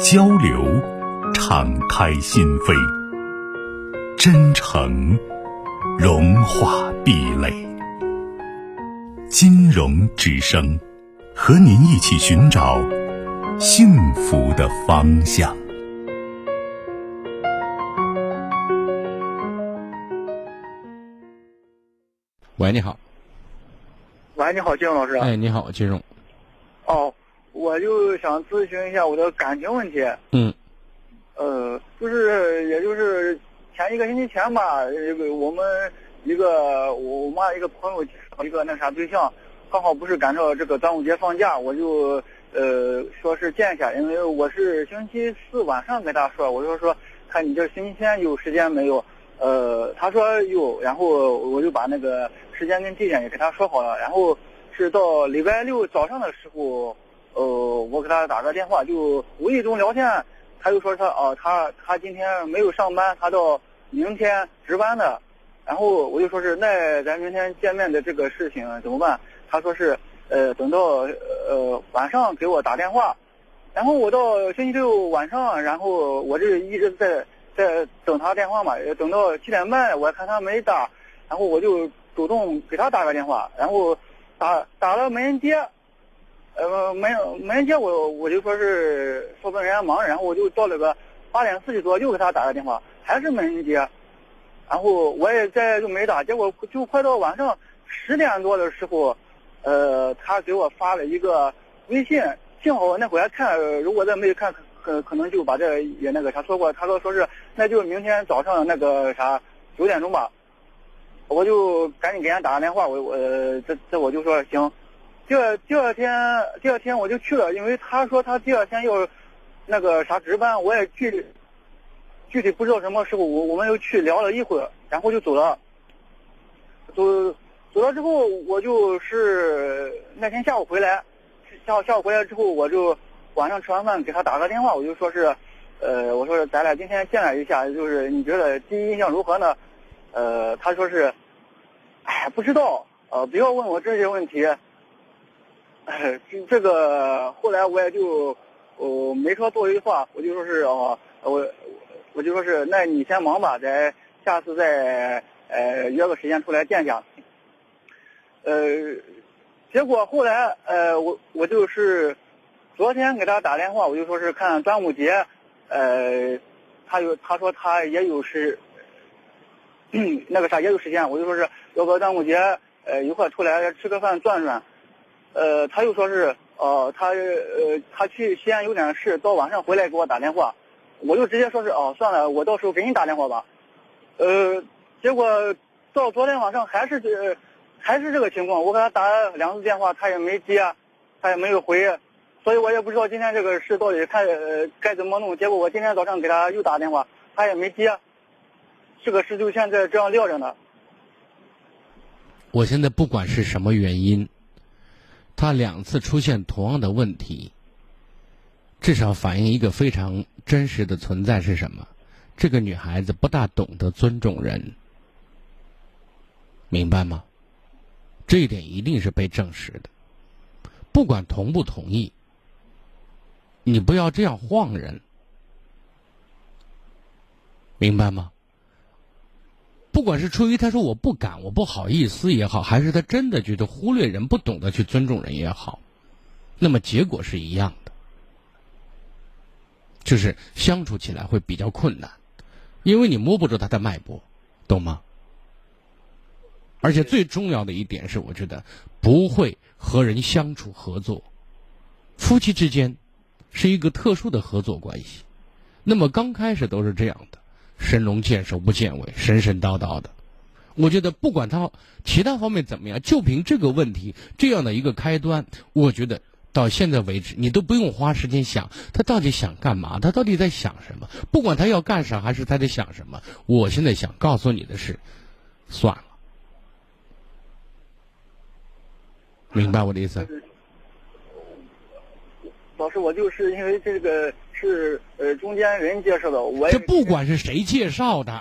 交流，敞开心扉；真诚，融化壁垒。金融之声，和您一起寻找幸福的方向。喂，你好。喂，你好，金融老师。哎，你好，金融。哦。我就想咨询一下我的感情问题。嗯。呃，就是也就是前一个星期前吧，这个我们一个我妈一个朋友一个那啥对象，刚好不是赶上这个端午节放假，我就呃说是见一下，因为我是星期四晚上跟他说，我就说看你这星期天有时间没有？呃，他说有，然后我就把那个时间跟地点也跟他说好了，然后是到礼拜六早上的时候。呃，我给他打个电话，就无意中聊天，他就说他哦，他他今天没有上班，他到明天值班的，然后我就说是那咱明天见面的这个事情怎么办？他说是呃等到呃晚上给我打电话，然后我到星期六晚上，然后我这一直在在等他电话嘛，等到七点半，我看他没打，然后我就主动给他打个电话，然后打打了没人接。呃，没有没人接我，我就说是说不定人家忙，然后我就到了个八点四十多又给他打个电话，还是没人接，然后我也再就没打，结果就快到晚上十点多的时候，呃，他给我发了一个微信，幸好我那会儿看，如果再没有看，可可能就把这也那个啥错过。他说说是那就明天早上那个啥九点钟吧，我就赶紧给人家打个电话，我我这这我就说行。第二第二天第二天我就去了，因为他说他第二天要那个啥值班，我也具具体不知道什么时候，我我们又去聊了一会儿，然后就走了。走走了之后，我就是那天下午回来，下午下午回来之后，我就晚上吃完饭给他打个电话，我就说是，呃，我说咱俩今天见了一下，就是你觉得第一印象如何呢？呃，他说是，哎，不知道，呃，不要问我这些问题。哎，这个后来我也就，哦，没说多余话，我就说是哦，我，我就说是，那你先忙吧，咱下次再，呃，约个时间出来见见。呃，结果后来，呃，我我就是，昨天给他打电话，我就说是看端午节，呃，他有他说他也有时，那个啥也有时间，我就说是要不端午节，呃，一块出来吃个饭转转。呃，他又说是，呃，他呃，他去西安有点事，到晚上回来给我打电话，我就直接说是，哦，算了，我到时候给你打电话吧。呃，结果到昨天晚上还是这，还是这个情况，我给他打了两次电话，他也没接，他也没有回，所以我也不知道今天这个事到底看该怎么弄。结果我今天早上给他又打电话，他也没接，这个事就现在这样撂着呢。我现在不管是什么原因。他两次出现同样的问题，至少反映一个非常真实的存在是什么？这个女孩子不大懂得尊重人，明白吗？这一点一定是被证实的。不管同不同意，你不要这样晃人，明白吗？不管是出于他说我不敢我不好意思也好，还是他真的觉得忽略人不懂得去尊重人也好，那么结果是一样的，就是相处起来会比较困难，因为你摸不着他的脉搏，懂吗？而且最重要的一点是，我觉得不会和人相处合作，夫妻之间是一个特殊的合作关系，那么刚开始都是这样的。神龙见首不见尾，神神叨叨的。我觉得不管他其他方面怎么样，就凭这个问题这样的一个开端，我觉得到现在为止，你都不用花时间想他到底想干嘛，他到底在想什么？不管他要干啥，还是他在想什么，我现在想告诉你的是，算了，明白我的意思？老师，我就是因为这个是呃中间人介绍的，我这不管是谁介绍的，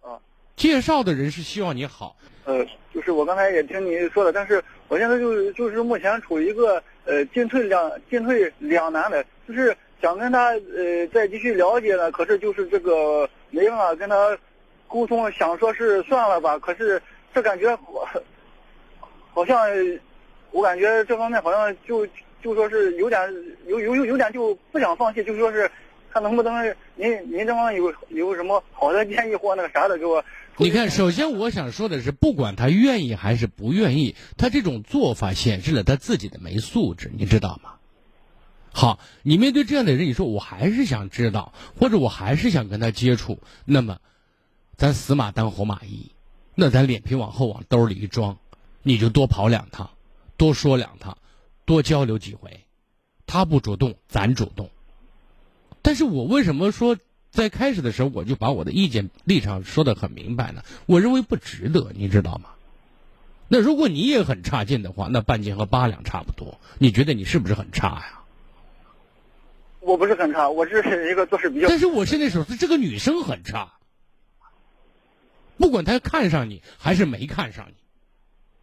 啊，介绍的人是希望你好。呃，就是我刚才也听你说了，但是我现在就就是目前处于一个呃进退两进退两难的，就是想跟他呃再继续了解呢，可是就是这个没办法跟他沟通，想说是算了吧，可是这感觉好好像我感觉这方面好像就就说是有点有有有有点就不想放弃，就说是看能不能您您这方有有什么好的建议或那个啥的给我。你看，首先我想说的是，不管他愿意还是不愿意，他这种做法显示了他自己的没素质，你知道吗？好，你面对这样的人，你说我还是想知道，或者我还是想跟他接触，那么，咱死马当活马医，那咱脸皮往后往兜里一装，你就多跑两趟，多说两趟，多交流几回，他不主动，咱主动。但是我为什么说？在开始的时候，我就把我的意见立场说得很明白呢。我认为不值得，你知道吗？那如果你也很差劲的话，那半斤和八两差不多。你觉得你是不是很差呀？我不是很差，我只是一个做事比较。但是我现在说是这个女生很差，不管她看上你还是没看上你，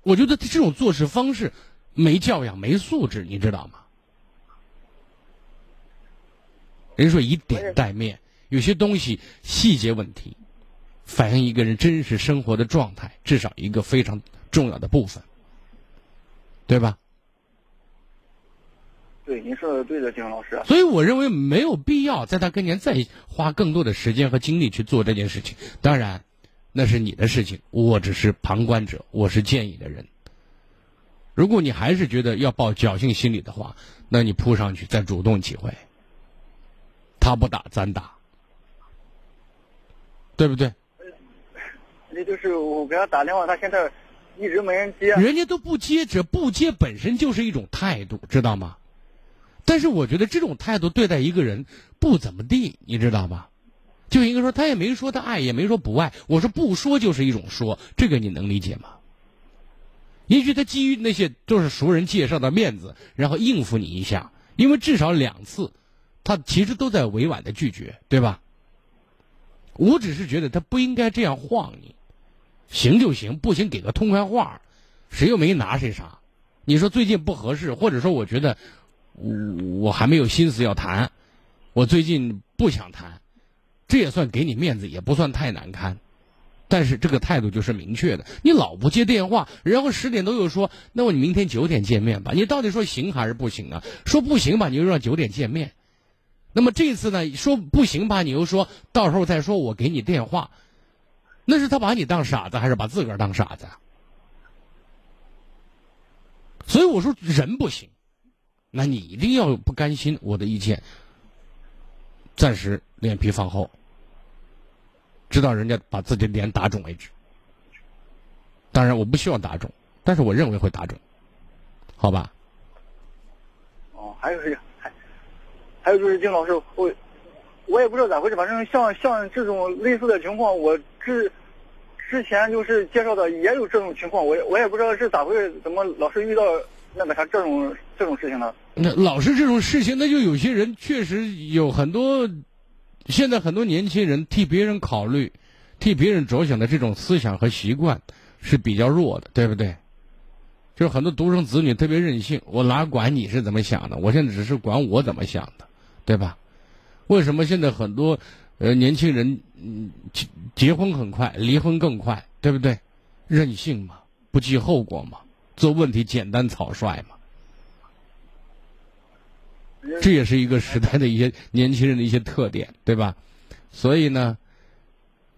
我觉得这种做事方式没教养、没素质，你知道吗？人说以点带面。有些东西细节问题，反映一个人真实生活的状态，至少一个非常重要的部分，对吧？对，您说的对的，金老师。所以我认为没有必要在他跟前再花更多的时间和精力去做这件事情。当然，那是你的事情，我只是旁观者，我是建议的人。如果你还是觉得要抱侥幸心理的话，那你扑上去再主动几回，他不打咱打。对不对？那就是我给他打电话，他现在一直没人接。人家都不接，这不接本身就是一种态度，知道吗？但是我觉得这种态度对待一个人不怎么地，你知道吧？就应该说，他也没说他爱，也没说不爱。我说不说就是一种说，这个你能理解吗？也许他基于那些都是熟人介绍的面子，然后应付你一下，因为至少两次，他其实都在委婉的拒绝，对吧？我只是觉得他不应该这样晃你，行就行，不行给个痛快话，谁又没拿谁啥？你说最近不合适，或者说我觉得我我还没有心思要谈，我最近不想谈，这也算给你面子，也不算太难堪。但是这个态度就是明确的，你老不接电话，然后十点多又说，那我你明天九点见面吧？你到底说行还是不行啊？说不行吧，你又让九点见面。那么这次呢，说不行吧？你又说到时候再说，我给你电话，那是他把你当傻子，还是把自个儿当傻子？所以我说人不行，那你一定要不甘心。我的意见，暂时脸皮放厚，直到人家把自己的脸打肿为止。当然，我不希望打肿，但是我认为会打肿，好吧？哦，还有一个。还有就是丁老师，我我也不知道咋回事，反正像像这种类似的情况，我之之前就是介绍的也有这种情况，我我也不知道是咋回事，怎么老是遇到那个啥这种这种事情呢？那老是这种事情，那就有些人确实有很多，现在很多年轻人替别人考虑、替别人着想的这种思想和习惯是比较弱的，对不对？就是很多独生子女特别任性，我哪管你是怎么想的，我现在只是管我怎么想的。对吧？为什么现在很多呃年轻人嗯结结婚很快，离婚更快？对不对？任性嘛，不计后果嘛，做问题简单草率嘛。这也是一个时代的一些年轻人的一些特点，对吧？所以呢，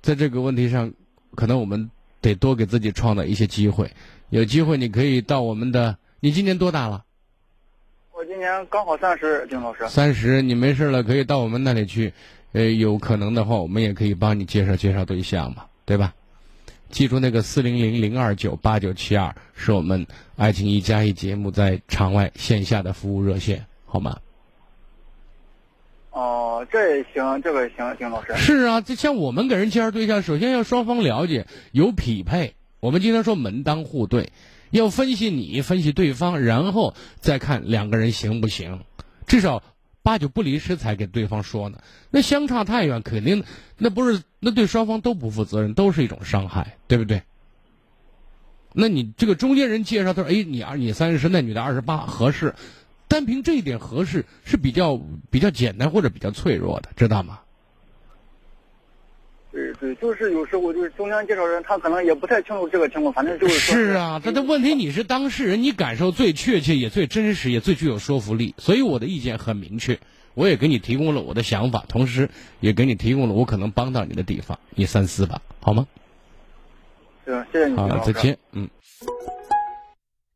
在这个问题上，可能我们得多给自己创造一些机会。有机会你可以到我们的，你今年多大了？我今年刚好三十，丁老师。三十，你没事了可以到我们那里去，呃，有可能的话，我们也可以帮你介绍介绍对象嘛，对吧？记住那个四零零零二九八九七二是我们爱情一加一节目在场外线下的服务热线，好吗？哦，这也行，这个也行，丁老师。是啊，这像我们给人介绍对象，首先要双方了解，有匹配。我们经常说门当户对，要分析你，分析对方，然后再看两个人行不行，至少八九不离十才给对方说呢。那相差太远，肯定那不是那对双方都不负责任，都是一种伤害，对不对？那你这个中间人介绍他说：“哎，你二你三十，那女的二十八，合适。”单凭这一点合适是比较比较简单或者比较脆弱的，知道吗？对对，就是有时候就是中间介绍人，他可能也不太清楚这个情况，反正就是是啊，他的问题你是当事人，你感受最确切，也最真实，也最具有说服力。所以我的意见很明确，我也给你提供了我的想法，同时也给你提供了我可能帮到你的地方，你三思吧，好吗？行，谢谢你。好，再见，嗯。